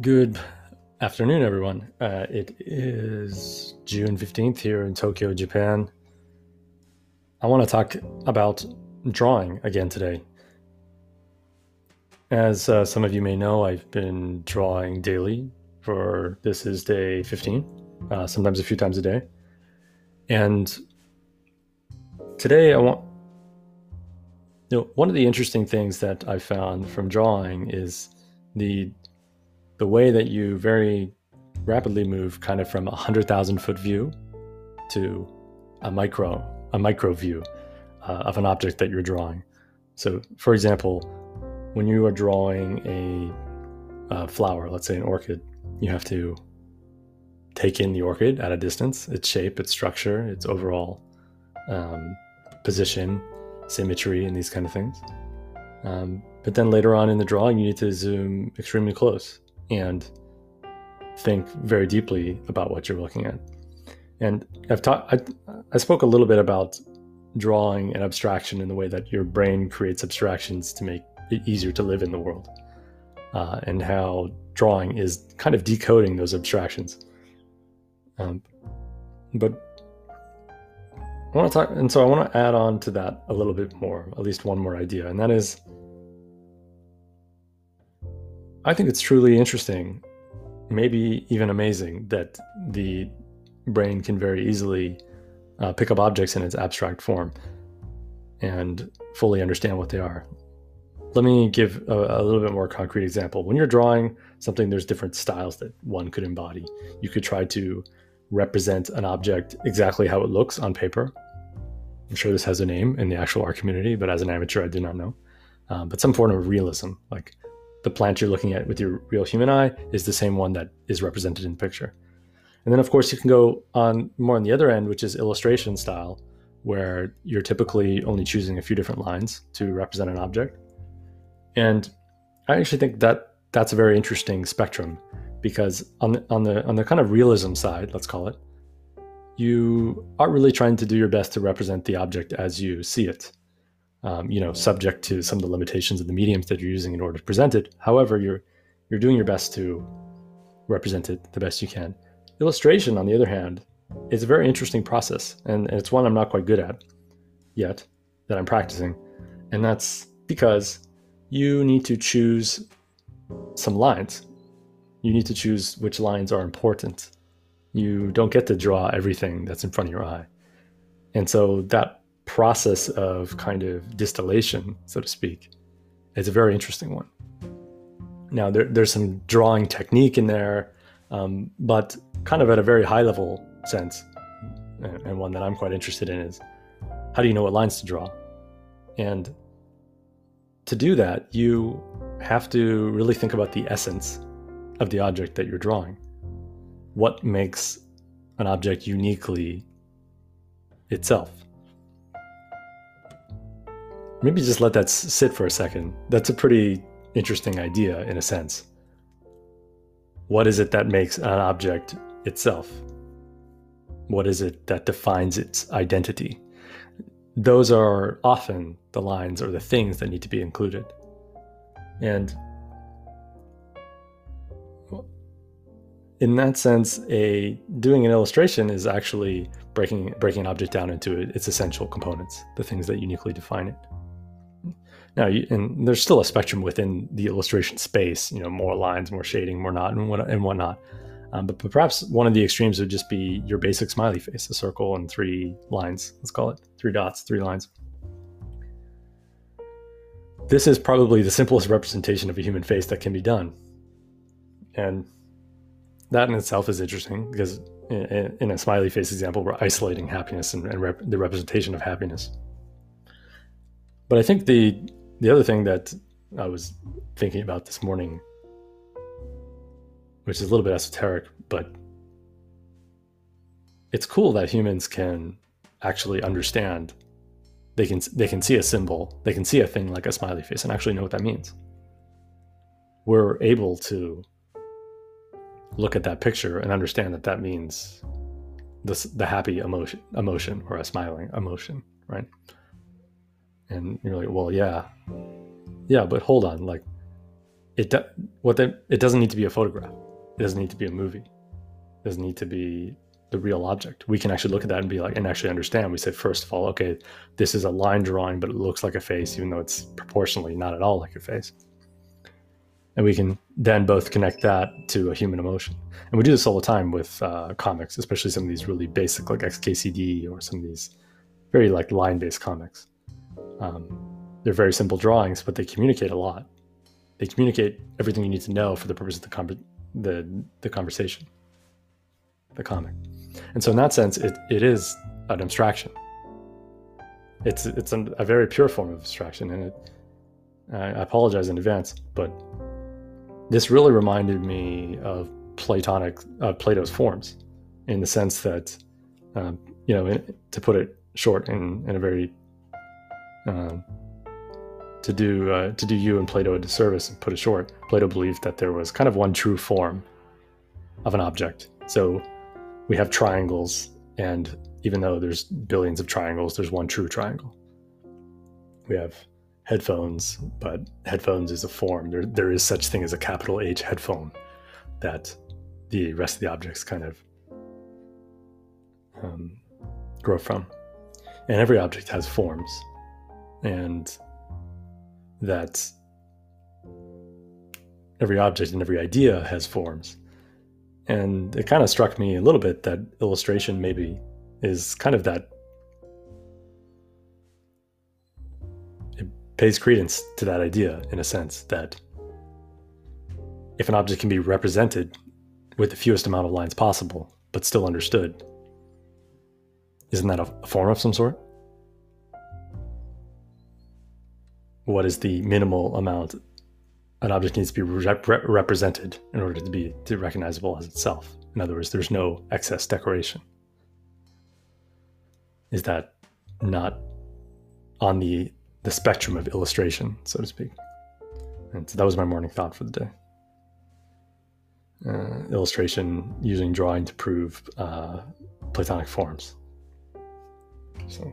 Good afternoon, everyone. Uh, it is June 15th here in Tokyo, Japan. I want to talk about drawing again today. As uh, some of you may know, I've been drawing daily for this is day 15, uh, sometimes a few times a day. And today I want, you know, one of the interesting things that I found from drawing is the the way that you very rapidly move kind of from a hundred thousand foot view to a micro a micro view uh, of an object that you're drawing. So, for example, when you are drawing a, a flower, let's say an orchid, you have to take in the orchid at a distance, its shape, its structure, its overall um, position, symmetry, and these kind of things. Um, but then later on in the drawing, you need to zoom extremely close and think very deeply about what you're looking at. And I've taught, I, I spoke a little bit about drawing and abstraction in the way that your brain creates abstractions to make it easier to live in the world, uh, and how drawing is kind of decoding those abstractions. Um, but I want to talk, and so I want to add on to that a little bit more, at least one more idea, and that is I think it's truly interesting, maybe even amazing, that the brain can very easily uh, pick up objects in its abstract form and fully understand what they are. Let me give a, a, little bit more concrete example. When you're drawing something, there's different styles that one could embody. You could try to represent an object exactly how it looks on paper. I'm sure this has a name in the actual art community, but as an amateur, I do not know. Um, but some form of realism, like the plant you're looking at with your real human eye is the same one that is represented in the picture. And then, of course, you can go on more on the other end, which is illustration style, where you're typically only choosing a few different lines to represent an object. And I actually think that that's a very interesting spectrum because on the, on the on the kind of realism side, let's call it, you are really trying to do your best to represent the object as you see it um, you know, subject to some of the limitations of the mediums that you're using in order to present it. However, you're you're doing your best to represent it the best you can. Illustration, on the other hand, is a very interesting process, and, and it's one I'm not quite good at yet that I'm practicing, and that's because you need to choose some lines. You need to choose which lines are important. You don't get to draw everything that's in front of your eye. And so that process of kind of distillation, so to speak, is a very interesting one. Now, there, there's some drawing technique in there, um, but kind of at a very high level sense, and one that I'm quite interested in is how do you know what lines to draw? And to do that, you have to really think about the essence of the object that you're drawing. What makes an object uniquely itself? Maybe just let that sit for a second. That's a pretty interesting idea in a sense. What is it that makes an object itself? What is it that defines its identity? Those are often the lines or the things that need to be included. And in that sense, a doing an illustration is actually breaking breaking an object down into its essential components, the things that uniquely define it. Now, and there's still a spectrum within the illustration space. You know, more lines, more shading, more not, and what and whatnot. Um, but, but perhaps one of the extremes would just be your basic smiley face, a circle and three lines. Let's call it three dots, three lines. This is probably the simplest representation of a human face that can be done, and that in itself is interesting because in, in a smiley face example, we're isolating happiness and, and rep- the representation of happiness. But I think the the other thing that I was thinking about this morning, which is a little bit esoteric, but it's cool that humans can actually understand. They can they can see a symbol, they can see a thing like a smiley face, and actually know what that means. We're able to look at that picture and understand that that means the the happy emotion emotion or a smiling emotion, right? And you're like well yeah yeah but hold on like it what the, it doesn't need to be a photograph. It doesn't need to be a movie. It doesn't need to be the real object. We can actually look at that and be like, and actually understand. We say, first of all, okay, this is a line drawing, but it looks like a face, even though it's proportionally not at all like a face. And we can then both connect that to a human emotion. And we do this all the time with uh, comics, especially some of these really basic, like XKCD or some of these very like line based comics. Um, they're very simple drawings, but they communicate a lot. They communicate everything you need to know for the purpose of the, the, the conversation, the comic. And so in that sense, it, it is an abstraction. It's it's a, a very pure form of abstraction, and it. I apologize in advance, but this really reminded me of Platonic uh, Plato's forms, in the sense that, um, you know, to put it short in in a very um, to do uh, to do you and Plato a disservice and put it short, Plato believed that there was kind of one true form of an object. So we have triangles, and even though there's billions of triangles, there's one true triangle. We have headphones, but headphones is a form. There, there is such thing as a capital H headphone that the rest of the objects kind of um, grow from. And every object has forms, and that every object and every idea has forms. And it kind of struck me a little bit that illustration maybe is kind of that. It pays credence to that idea in a sense that if an object can be represented with the fewest amount of lines possible, but still understood, isn't that a form of some sort? What is the minimal amount an object needs to be rep- represented in order to be recognizable as itself. In other words, there's no excess decoration. Is that not on the the spectrum of illustration, so to speak? And so that was my morning thought for the day. Uh, illustration using drawing to prove uh, Platonic forms. So.